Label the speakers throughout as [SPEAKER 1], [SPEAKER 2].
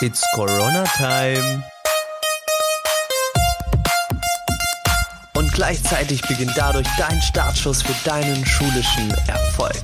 [SPEAKER 1] It's Corona Time. Und gleichzeitig beginnt dadurch dein Startschuss für deinen schulischen Erfolg.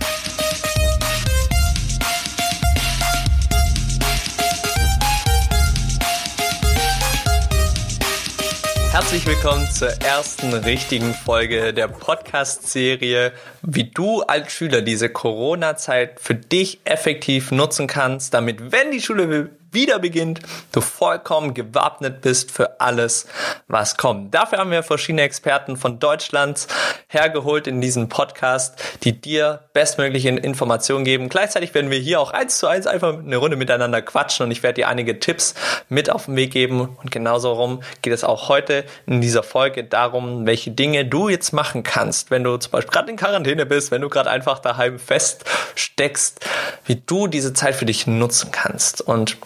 [SPEAKER 1] Herzlich willkommen zur ersten richtigen Folge der Podcast-Serie, wie du als Schüler diese Corona-Zeit für dich effektiv nutzen kannst, damit, wenn die Schule wieder beginnt, du vollkommen gewappnet bist für alles, was kommt. Dafür haben wir verschiedene Experten von Deutschlands hergeholt in diesem Podcast, die dir bestmögliche Informationen geben. Gleichzeitig werden wir hier auch eins zu eins einfach eine Runde miteinander quatschen und ich werde dir einige Tipps mit auf den Weg geben und genauso rum geht es auch heute in dieser Folge darum, welche Dinge du jetzt machen kannst, wenn du zum Beispiel gerade in Quarantäne bist, wenn du gerade einfach daheim feststeckst, wie du diese Zeit für dich nutzen kannst und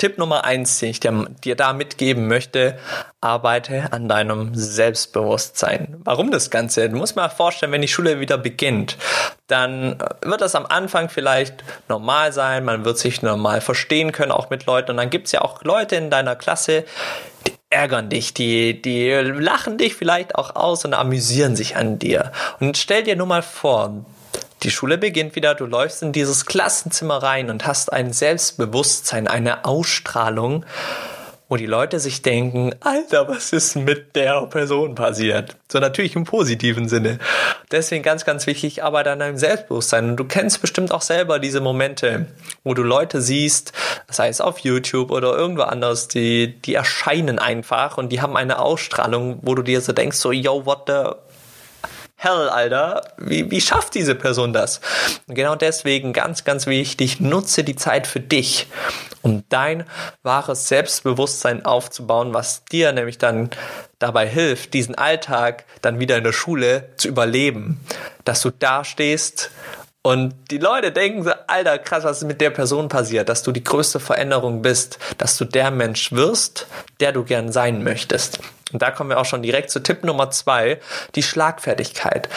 [SPEAKER 1] Tipp Nummer eins, den ich dir, dir, da mitgeben möchte, arbeite an deinem Selbstbewusstsein. Warum das Ganze? Du musst mal vorstellen, wenn die Schule wieder beginnt, dann wird das am Anfang vielleicht normal sein, man wird sich normal verstehen können, auch mit Leuten. Und dann gibt es ja auch Leute in deiner Klasse, die ärgern dich, die, die lachen dich vielleicht auch aus und amüsieren sich an dir. Und stell dir nur mal vor, die Schule beginnt wieder, du läufst in dieses Klassenzimmer rein und hast ein Selbstbewusstsein, eine Ausstrahlung, wo die Leute sich denken, Alter, was ist mit der Person passiert? So natürlich im positiven Sinne. Deswegen ganz, ganz wichtig, arbeite an deinem Selbstbewusstsein. Und du kennst bestimmt auch selber diese Momente, wo du Leute siehst, sei es auf YouTube oder irgendwo anders, die, die erscheinen einfach und die haben eine Ausstrahlung, wo du dir so denkst, so, yo, what the hell, Alter, wie, wie schafft diese Person das? Und genau deswegen ganz, ganz wichtig, nutze die Zeit für dich, um dein wahres Selbstbewusstsein aufzubauen, was dir nämlich dann dabei hilft, diesen Alltag dann wieder in der Schule zu überleben. Dass du da stehst und die Leute denken so, Alter, krass, was ist mit der Person passiert, dass du die größte Veränderung bist, dass du der Mensch wirst, der du gern sein möchtest. Und da kommen wir auch schon direkt zu Tipp Nummer zwei, die Schlagfertigkeit.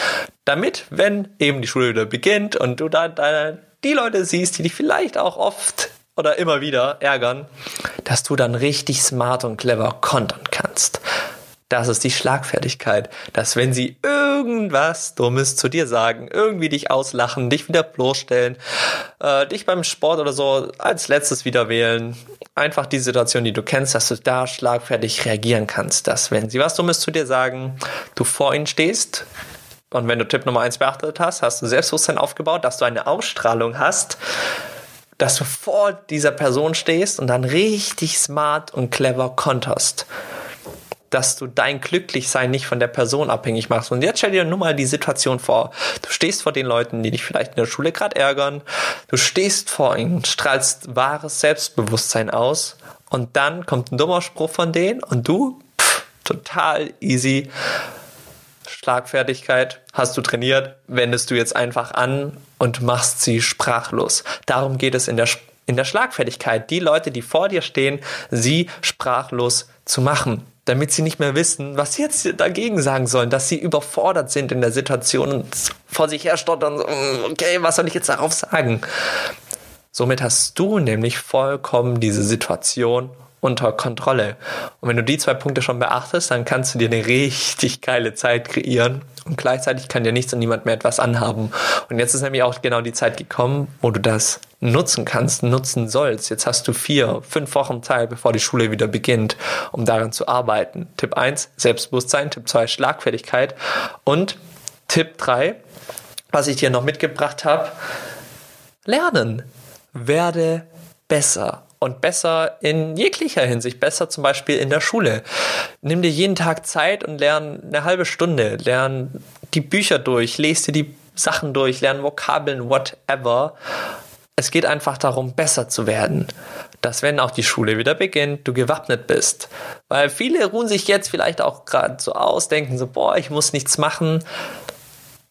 [SPEAKER 1] Damit, wenn eben die Schule wieder beginnt und du da deine, die Leute siehst, die dich vielleicht auch oft oder immer wieder ärgern, dass du dann richtig smart und clever kontern kannst. Das ist die Schlagfertigkeit, dass wenn sie irgendwas Dummes zu dir sagen, irgendwie dich auslachen, dich wieder bloßstellen, äh, dich beim Sport oder so als letztes wieder wählen, einfach die Situation, die du kennst, dass du da schlagfertig reagieren kannst, dass wenn sie was Dummes zu dir sagen, du vor ihnen stehst, und wenn du Tipp Nummer eins beachtet hast, hast du Selbstbewusstsein aufgebaut, dass du eine Ausstrahlung hast, dass du vor dieser Person stehst und dann richtig smart und clever konterst dass du dein Glücklichsein nicht von der Person abhängig machst. Und jetzt stell dir nur mal die Situation vor. Du stehst vor den Leuten, die dich vielleicht in der Schule gerade ärgern. Du stehst vor ihnen, strahlst wahres Selbstbewusstsein aus. Und dann kommt ein dummer Spruch von denen und du, pff, total easy. Schlagfertigkeit hast du trainiert, wendest du jetzt einfach an und machst sie sprachlos. Darum geht es in der, in der Schlagfertigkeit, die Leute, die vor dir stehen, sie sprachlos zu machen damit sie nicht mehr wissen, was sie jetzt dagegen sagen sollen, dass sie überfordert sind in der Situation und vor sich her stottern, mm, okay, was soll ich jetzt darauf sagen? Somit hast du nämlich vollkommen diese Situation unter Kontrolle. Und wenn du die zwei Punkte schon beachtest, dann kannst du dir eine richtig geile Zeit kreieren und gleichzeitig kann dir nichts und niemand mehr etwas anhaben. Und jetzt ist nämlich auch genau die Zeit gekommen, wo du das nutzen kannst, nutzen sollst. Jetzt hast du vier, fünf Wochen Zeit, bevor die Schule wieder beginnt, um daran zu arbeiten. Tipp 1, Selbstbewusstsein. Tipp 2, Schlagfertigkeit. Und Tipp 3, was ich dir noch mitgebracht habe, lernen. Werde besser und besser in jeglicher Hinsicht, besser zum Beispiel in der Schule. Nimm dir jeden Tag Zeit und lern eine halbe Stunde, lern die Bücher durch, lese dir die Sachen durch, lern Vokabeln, whatever. Es geht einfach darum, besser zu werden. Dass wenn auch die Schule wieder beginnt, du gewappnet bist. Weil viele ruhen sich jetzt vielleicht auch gerade so aus, denken so, boah, ich muss nichts machen.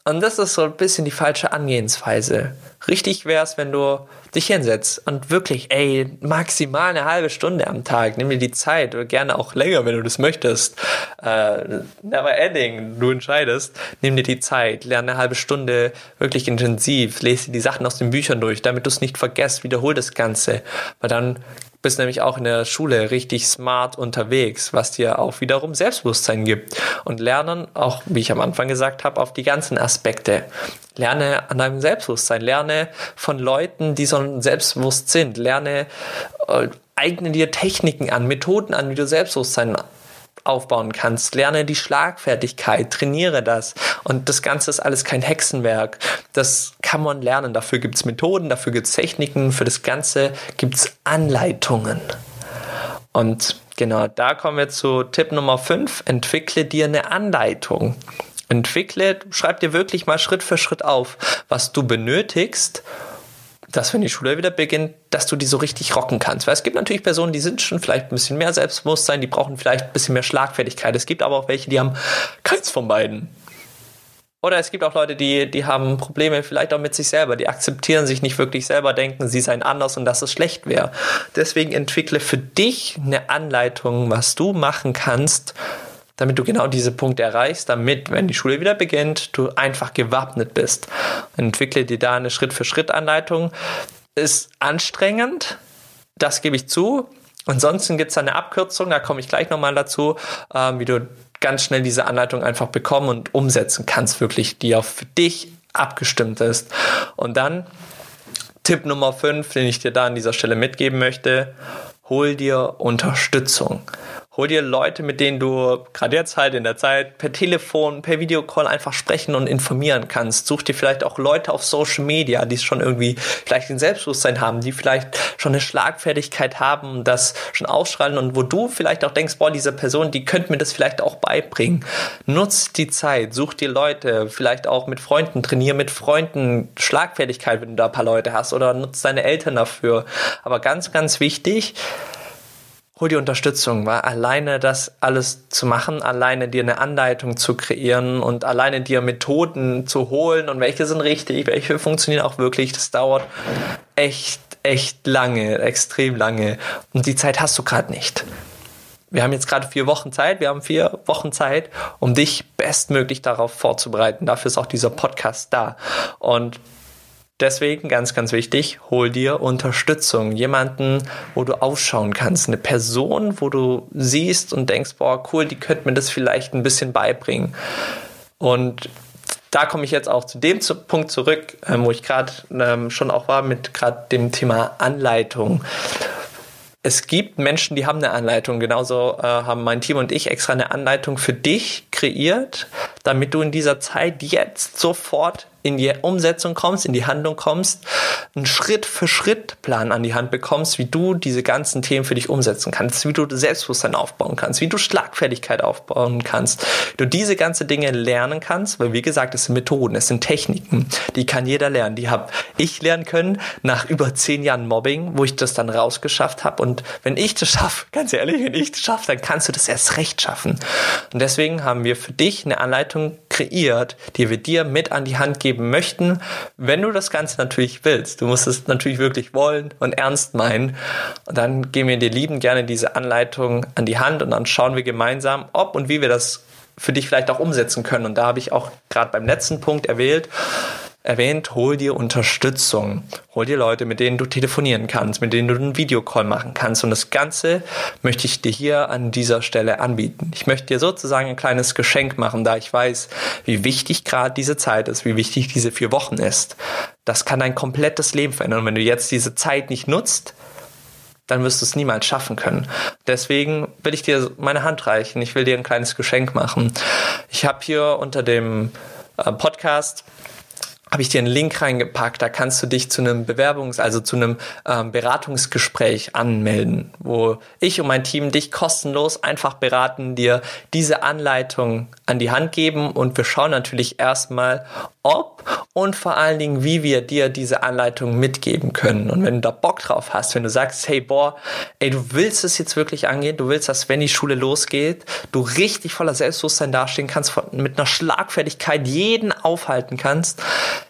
[SPEAKER 1] Und das ist so ein bisschen die falsche Angehensweise. Richtig wäre es, wenn du dich hinsetzt und wirklich, ey, maximal eine halbe Stunde am Tag, nimm dir die Zeit oder gerne auch länger, wenn du das möchtest. Äh, never ending, du entscheidest, nimm dir die Zeit, lerne eine halbe Stunde wirklich intensiv, lese dir die Sachen aus den Büchern durch, damit du es nicht vergisst, wiederhol das Ganze, weil dann bist nämlich auch in der Schule richtig smart unterwegs, was dir auch wiederum Selbstbewusstsein gibt. Und lernen, auch wie ich am Anfang gesagt habe, auf die ganzen Aspekte. Lerne an deinem Selbstbewusstsein, lerne von Leuten, die so selbstbewusst sind, lerne, äh, eigne dir Techniken an, Methoden an, wie du Selbstbewusstsein aufbauen kannst. Lerne die Schlagfertigkeit, trainiere das. Und das Ganze ist alles kein Hexenwerk. Das kann man lernen. Dafür gibt es Methoden, dafür gibt es Techniken, für das Ganze gibt es Anleitungen. Und genau, da kommen wir zu Tipp Nummer 5. Entwickle dir eine Anleitung. Entwickle, schreib dir wirklich mal Schritt für Schritt auf, was du benötigst, dass wenn die Schule wieder beginnt, dass du die so richtig rocken kannst. Weil es gibt natürlich Personen, die sind schon vielleicht ein bisschen mehr Selbstbewusstsein, die brauchen vielleicht ein bisschen mehr Schlagfertigkeit. Es gibt aber auch welche, die haben keins von beiden. Oder es gibt auch Leute, die, die haben Probleme vielleicht auch mit sich selber, die akzeptieren sich nicht wirklich selber, denken, sie seien anders und dass es schlecht wäre. Deswegen entwickle für dich eine Anleitung, was du machen kannst, damit du genau diese Punkte erreichst, damit, wenn die Schule wieder beginnt, du einfach gewappnet bist. Entwickle dir da eine Schritt-für-Schritt-Anleitung. Ist anstrengend, das gebe ich zu. Ansonsten gibt es eine Abkürzung, da komme ich gleich nochmal dazu, ähm, wie du ganz schnell diese Anleitung einfach bekommen und umsetzen kannst, wirklich, die für dich abgestimmt ist. Und dann Tipp Nummer 5, den ich dir da an dieser Stelle mitgeben möchte, hol dir Unterstützung. Hol dir Leute, mit denen du gerade jetzt halt in der Zeit per Telefon, per Videocall einfach sprechen und informieren kannst. Such dir vielleicht auch Leute auf Social Media, die schon irgendwie vielleicht ein Selbstbewusstsein haben, die vielleicht schon eine Schlagfertigkeit haben, das schon ausschreiben und wo du vielleicht auch denkst, boah, diese Person, die könnte mir das vielleicht auch beibringen. Nutz die Zeit, such dir Leute, vielleicht auch mit Freunden, trainier mit Freunden Schlagfertigkeit, wenn du da ein paar Leute hast oder nutz deine Eltern dafür. Aber ganz, ganz wichtig, hol dir Unterstützung, weil alleine das alles zu machen, alleine dir eine Anleitung zu kreieren und alleine dir Methoden zu holen und welche sind richtig, welche funktionieren auch wirklich, das dauert echt, echt lange, extrem lange. Und die Zeit hast du gerade nicht. Wir haben jetzt gerade vier Wochen Zeit, wir haben vier Wochen Zeit, um dich bestmöglich darauf vorzubereiten. Dafür ist auch dieser Podcast da. Und Deswegen ganz, ganz wichtig, hol dir Unterstützung. Jemanden, wo du aufschauen kannst. Eine Person, wo du siehst und denkst, boah, cool, die könnte mir das vielleicht ein bisschen beibringen. Und da komme ich jetzt auch zu dem Punkt zurück, ähm, wo ich gerade ähm, schon auch war mit gerade dem Thema Anleitung es gibt Menschen, die haben eine Anleitung. Genauso äh, haben mein Team und ich extra eine Anleitung für dich kreiert, damit du in dieser Zeit jetzt sofort in die Umsetzung kommst, in die Handlung kommst, einen Schritt für Schritt Plan an die Hand bekommst, wie du diese ganzen Themen für dich umsetzen kannst, wie du Selbstbewusstsein aufbauen kannst, wie du Schlagfertigkeit aufbauen kannst, wie du diese ganzen Dinge lernen kannst, weil wie gesagt, es sind Methoden, es sind Techniken, die kann jeder lernen. Die habe ich lernen können nach über zehn Jahren Mobbing, wo ich das dann rausgeschafft habe. Und wenn ich das schaffe, ganz ehrlich, wenn ich das schaffe, dann kannst du das erst recht schaffen. Und deswegen haben wir für dich eine Anleitung kreiert, die wir dir mit an die Hand geben möchten, wenn du das Ganze natürlich willst. Du musst es natürlich wirklich wollen und ernst meinen. Und dann geben wir dir lieben gerne diese Anleitung an die Hand und dann schauen wir gemeinsam, ob und wie wir das für dich vielleicht auch umsetzen können. Und da habe ich auch gerade beim letzten Punkt erwähnt, erwähnt, hol dir Unterstützung. Hol dir Leute, mit denen du telefonieren kannst, mit denen du einen Videocall machen kannst. Und das Ganze möchte ich dir hier an dieser Stelle anbieten. Ich möchte dir sozusagen ein kleines Geschenk machen, da ich weiß, wie wichtig gerade diese Zeit ist, wie wichtig diese vier Wochen ist. Das kann dein komplettes Leben verändern. Und wenn du jetzt diese Zeit nicht nutzt, dann wirst du es niemals schaffen können. Deswegen will ich dir meine Hand reichen. Ich will dir ein kleines Geschenk machen. Ich habe hier unter dem äh, Podcast habe ich dir einen Link reingepackt. Da kannst du dich zu einem Bewerbungs-, also zu einem ähm, Beratungsgespräch anmelden, wo ich und mein Team dich kostenlos einfach beraten, dir diese Anleitung an die Hand geben und wir schauen natürlich erstmal, ob und vor allen Dingen, wie wir dir diese Anleitung mitgeben können. Und wenn du da Bock drauf hast, wenn du sagst, hey, boah, ey, du willst es jetzt wirklich angehen, du willst, dass wenn die Schule losgeht, du richtig voller Selbstbewusstsein dastehen kannst, mit einer Schlagfertigkeit jeden aufhalten kannst,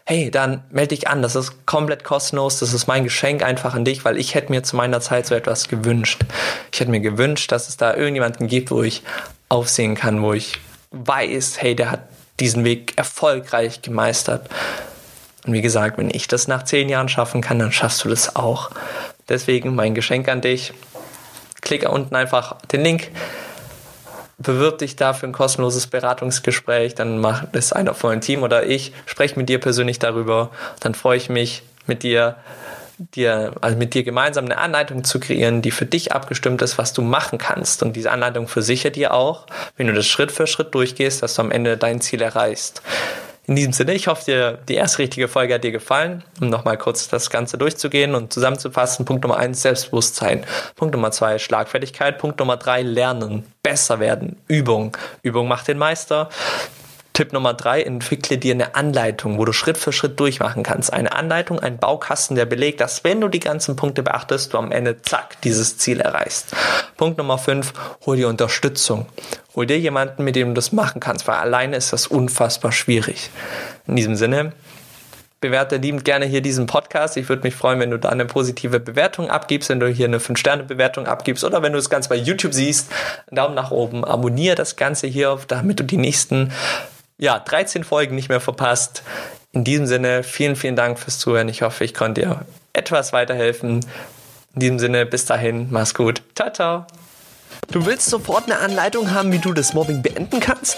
[SPEAKER 1] hey, dann melde dich an. Das ist komplett kostenlos. Das ist mein Geschenk einfach an dich, weil ich hätte mir zu meiner Zeit so etwas gewünscht. Ich hätte mir gewünscht, dass es da irgendjemanden gibt, wo ich aufsehen kann, wo ich weiß, hey, der hat diesen Weg erfolgreich gemeistert. Und wie gesagt, wenn ich das nach zehn Jahren schaffen kann, dann schaffst du das auch. Deswegen mein Geschenk an dich. Klicke unten einfach den Link bewirb dich da für ein kostenloses Beratungsgespräch, dann macht es einer von meinem Team oder ich, spreche mit dir persönlich darüber, dann freue ich mich mit dir, dir, also mit dir gemeinsam eine Anleitung zu kreieren, die für dich abgestimmt ist, was du machen kannst. Und diese Anleitung versichert dir auch, wenn du das Schritt für Schritt durchgehst, dass du am Ende dein Ziel erreichst. In diesem Sinne, ich hoffe, dir, die erste richtige Folge hat dir gefallen. Um nochmal kurz das Ganze durchzugehen und zusammenzufassen. Punkt Nummer eins, Selbstbewusstsein. Punkt Nummer zwei, Schlagfertigkeit. Punkt Nummer drei, Lernen. Besser werden. Übung. Übung macht den Meister. Tipp Nummer drei, entwickle dir eine Anleitung, wo du Schritt für Schritt durchmachen kannst. Eine Anleitung, ein Baukasten, der belegt, dass wenn du die ganzen Punkte beachtest, du am Ende zack, dieses Ziel erreichst. Punkt Nummer fünf, hol dir Unterstützung. Hol dir jemanden, mit dem du das machen kannst, weil alleine ist das unfassbar schwierig. In diesem Sinne, bewerte liebend gerne hier diesen Podcast. Ich würde mich freuen, wenn du da eine positive Bewertung abgibst, wenn du hier eine 5-Sterne-Bewertung abgibst oder wenn du das Ganze bei YouTube siehst, Daumen nach oben, abonniere das Ganze hier, damit du die nächsten ja, 13 Folgen nicht mehr verpasst. In diesem Sinne, vielen, vielen Dank fürs Zuhören. Ich hoffe, ich konnte dir etwas weiterhelfen. In diesem Sinne, bis dahin, mach's gut. Ciao, ciao.
[SPEAKER 2] Du willst sofort eine Anleitung haben, wie du das Mobbing beenden kannst?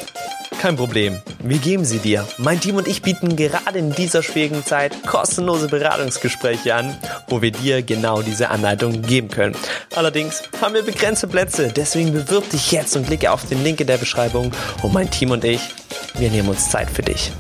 [SPEAKER 2] Kein Problem, wir geben sie dir. Mein Team und ich bieten gerade in dieser schwierigen Zeit kostenlose Beratungsgespräche an, wo wir dir genau diese Anleitung geben können. Allerdings haben wir begrenzte Plätze, deswegen bewirb dich jetzt und klicke auf den Link in der Beschreibung und mein Team und ich, wir nehmen uns Zeit für dich.